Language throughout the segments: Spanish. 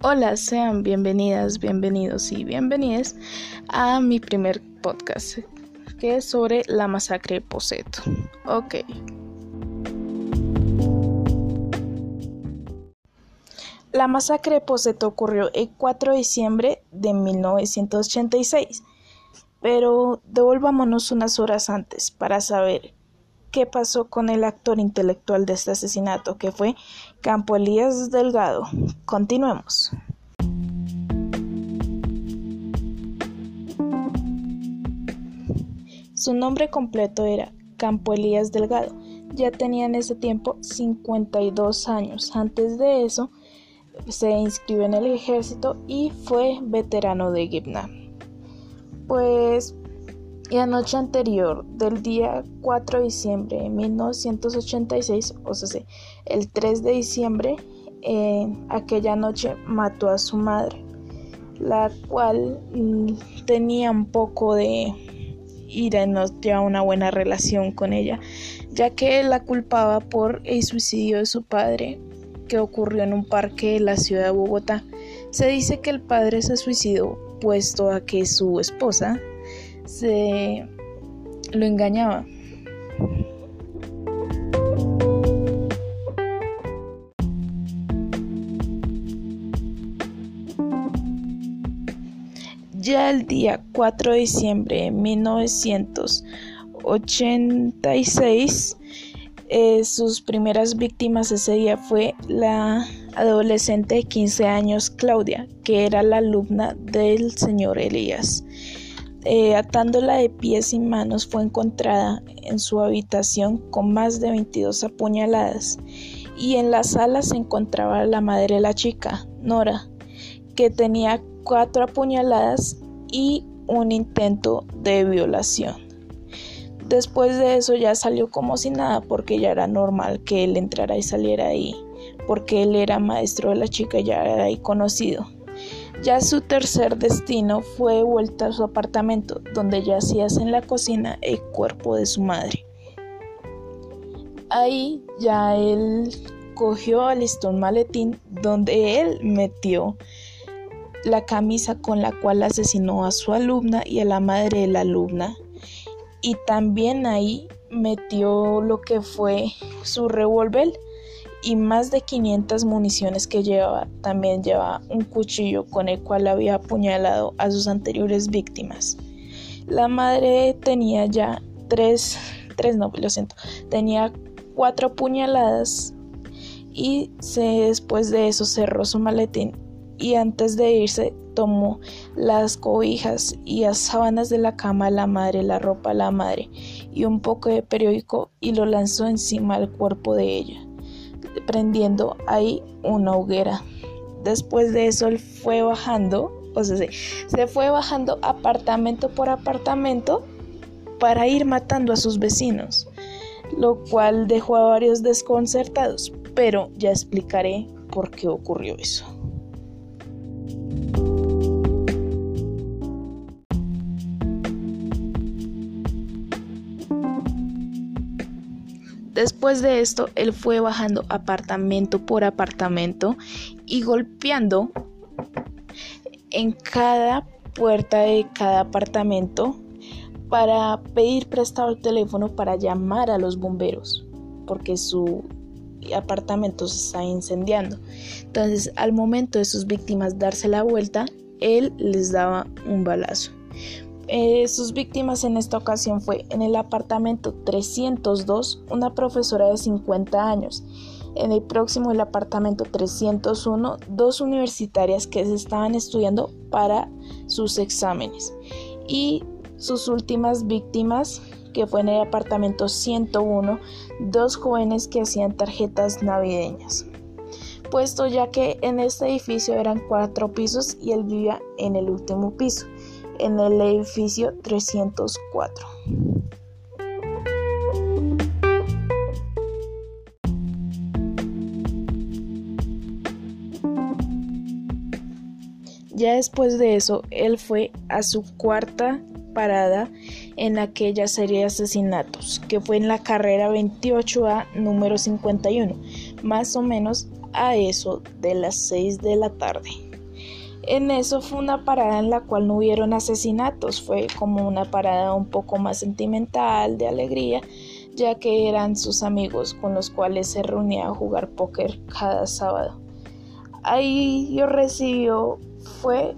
Hola, sean bienvenidas, bienvenidos y bienvenidas a mi primer podcast, que es sobre la masacre de Poseto. Ok. La masacre de Poseto ocurrió el 4 de diciembre de 1986, pero devolvámonos unas horas antes para saber qué pasó con el actor intelectual de este asesinato, que fue Campo Elías Delgado. Continuemos. Su nombre completo era Campo Elías Delgado. Ya tenía en ese tiempo 52 años. Antes de eso, se inscribió en el ejército y fue veterano de Gibna. Pues y noche anterior del día 4 de diciembre de 1986, o sea, el 3 de diciembre, aquella noche mató a su madre, la cual mm, tenía un poco de ira y no tenía una buena relación con ella, ya que la culpaba por el suicidio de su padre que ocurrió en un parque de la ciudad de Bogotá. Se dice que el padre se suicidó puesto a que su esposa se lo engañaba. Ya el día 4 de diciembre de 1986, eh, sus primeras víctimas ese día fue la adolescente de 15 años Claudia, que era la alumna del señor Elías. Eh, atándola de pies y manos, fue encontrada en su habitación con más de 22 apuñaladas y en la sala se encontraba la madre de la chica, Nora, que tenía cuatro apuñaladas y un intento de violación. Después de eso ya salió como si nada porque ya era normal que él entrara y saliera ahí, porque él era maestro de la chica ya era ahí conocido. Ya su tercer destino fue vuelta a su apartamento, donde yacía en la cocina el cuerpo de su madre. Ahí ya él cogió, alistó un maletín donde él metió la camisa con la cual asesinó a su alumna y a la madre de la alumna. Y también ahí metió lo que fue su revólver y más de 500 municiones que llevaba. También llevaba un cuchillo con el cual había apuñalado a sus anteriores víctimas. La madre tenía ya tres, tres no, lo siento, tenía cuatro puñaladas y se, después de eso cerró su maletín y antes de irse tomó las cobijas y las sábanas de la cama de la madre, la ropa de la madre y un poco de periódico y lo lanzó encima del cuerpo de ella prendiendo ahí una hoguera. Después de eso él fue bajando, o sea, se fue bajando apartamento por apartamento para ir matando a sus vecinos, lo cual dejó a varios desconcertados, pero ya explicaré por qué ocurrió eso. Después de esto, él fue bajando apartamento por apartamento y golpeando en cada puerta de cada apartamento para pedir prestado el teléfono para llamar a los bomberos, porque su apartamento se está incendiando. Entonces, al momento de sus víctimas darse la vuelta, él les daba un balazo. Eh, sus víctimas en esta ocasión fue en el apartamento 302 una profesora de 50 años, en el próximo el apartamento 301 dos universitarias que se estaban estudiando para sus exámenes. Y sus últimas víctimas que fue en el apartamento 101 dos jóvenes que hacían tarjetas navideñas. Puesto ya que en este edificio eran cuatro pisos y él vivía en el último piso en el edificio 304. Ya después de eso, él fue a su cuarta parada en aquella serie de asesinatos, que fue en la carrera 28A número 51, más o menos a eso de las 6 de la tarde. En eso fue una parada en la cual no hubieron asesinatos, fue como una parada un poco más sentimental, de alegría, ya que eran sus amigos con los cuales se reunía a jugar póker cada sábado. Ahí yo recibió fue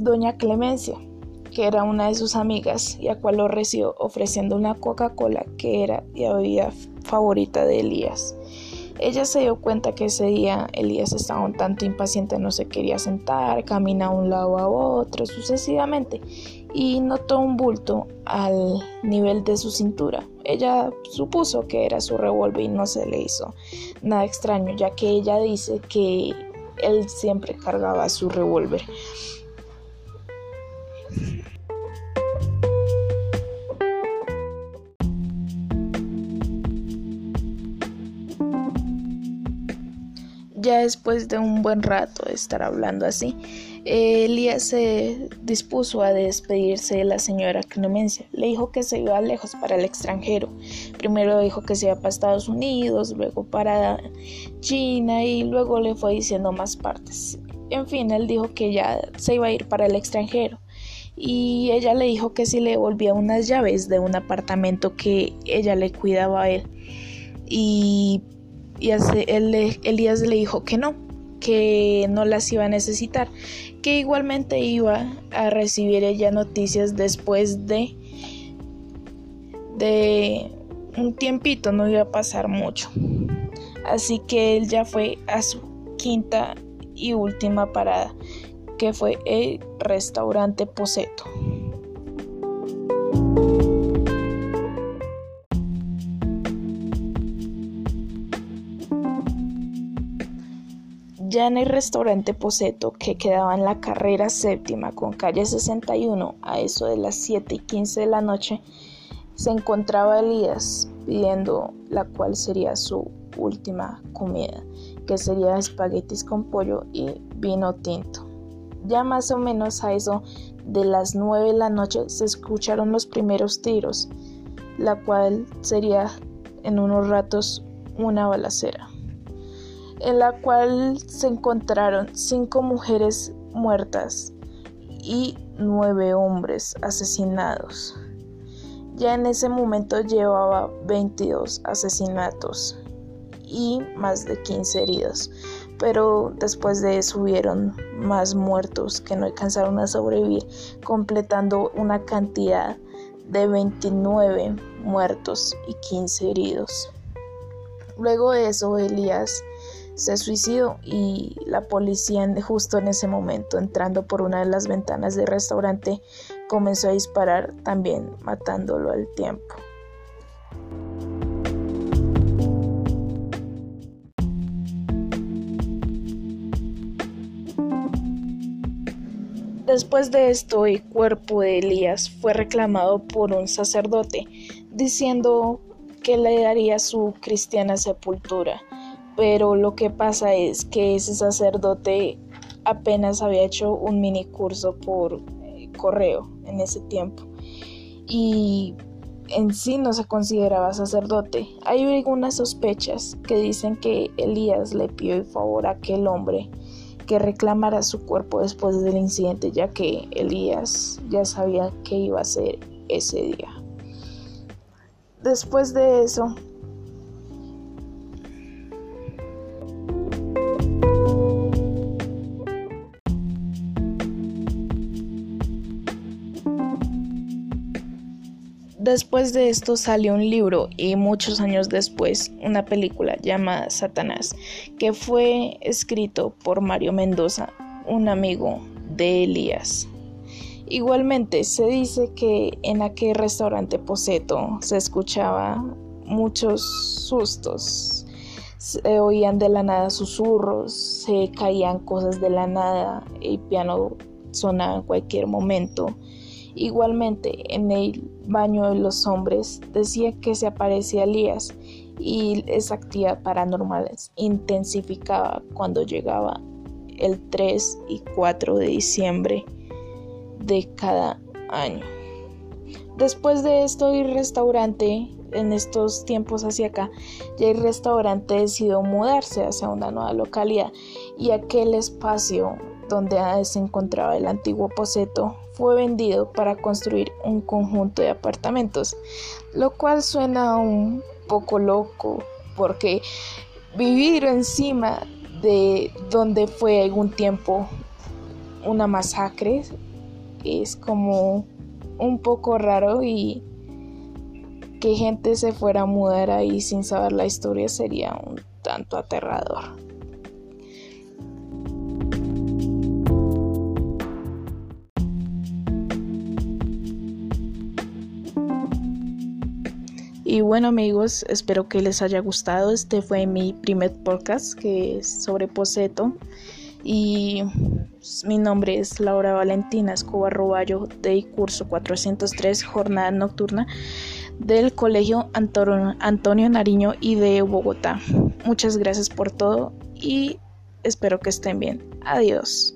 doña Clemencia, que era una de sus amigas y a cual lo recibió ofreciendo una Coca-Cola que era y había favorita de Elías. Ella se dio cuenta que ese día Elías estaba un tanto impaciente, no se quería sentar, camina de un lado a otro sucesivamente y notó un bulto al nivel de su cintura. Ella supuso que era su revólver y no se le hizo nada extraño, ya que ella dice que él siempre cargaba su revólver. Ya después de un buen rato de estar hablando así, Elías se dispuso a despedirse de la señora Clemencia. Le dijo que se iba lejos para el extranjero. Primero dijo que se iba para Estados Unidos, luego para China y luego le fue diciendo más partes. En fin, él dijo que ya se iba a ir para el extranjero. Y ella le dijo que si le devolvía unas llaves de un apartamento que ella le cuidaba a él. Y y Elías le dijo que no, que no las iba a necesitar, que igualmente iba a recibir ella noticias después de de un tiempito, no iba a pasar mucho. Así que él ya fue a su quinta y última parada, que fue el restaurante Poseto. Ya en el restaurante Poseto, que quedaba en la carrera séptima con calle 61, a eso de las 7 y 15 de la noche, se encontraba Elías pidiendo la cual sería su última comida, que sería espaguetis con pollo y vino tinto. Ya más o menos a eso de las 9 de la noche se escucharon los primeros tiros, la cual sería en unos ratos una balacera en la cual se encontraron cinco mujeres muertas y nueve hombres asesinados. Ya en ese momento llevaba 22 asesinatos y más de 15 heridos, pero después de eso hubieron más muertos que no alcanzaron a sobrevivir, completando una cantidad de 29 muertos y 15 heridos. Luego de eso, Elías se suicidó y la policía justo en ese momento entrando por una de las ventanas del restaurante comenzó a disparar también matándolo al tiempo. Después de esto, el cuerpo de Elías fue reclamado por un sacerdote, diciendo que le daría su cristiana sepultura pero lo que pasa es que ese sacerdote apenas había hecho un mini curso por eh, correo en ese tiempo y en sí no se consideraba sacerdote. Hay algunas sospechas que dicen que Elías le pidió el favor a aquel hombre que reclamara su cuerpo después del incidente, ya que Elías ya sabía qué iba a hacer ese día. Después de eso, Después de esto salió un libro y muchos años después una película llamada Satanás, que fue escrito por Mario Mendoza, un amigo de Elías. Igualmente se dice que en aquel restaurante Poseto se escuchaba muchos sustos, se oían de la nada susurros, se caían cosas de la nada, el piano sonaba en cualquier momento Igualmente, en el baño de los hombres decía que se aparecía Elías y esa actividad paranormal intensificaba cuando llegaba el 3 y 4 de diciembre de cada año. Después de esto, el restaurante, en estos tiempos hacia acá, ya el restaurante decidió mudarse hacia una nueva localidad y aquel espacio donde se encontraba el antiguo Poseto, fue vendido para construir un conjunto de apartamentos, lo cual suena un poco loco porque vivir encima de donde fue algún tiempo una masacre es como un poco raro y que gente se fuera a mudar ahí sin saber la historia sería un tanto aterrador. Y bueno amigos, espero que les haya gustado. Este fue mi primer podcast que es sobre Poseto. Y mi nombre es Laura Valentina Escobar Roballo del curso 403 Jornada Nocturna del Colegio Antonio Nariño y de Bogotá. Muchas gracias por todo y espero que estén bien. Adiós.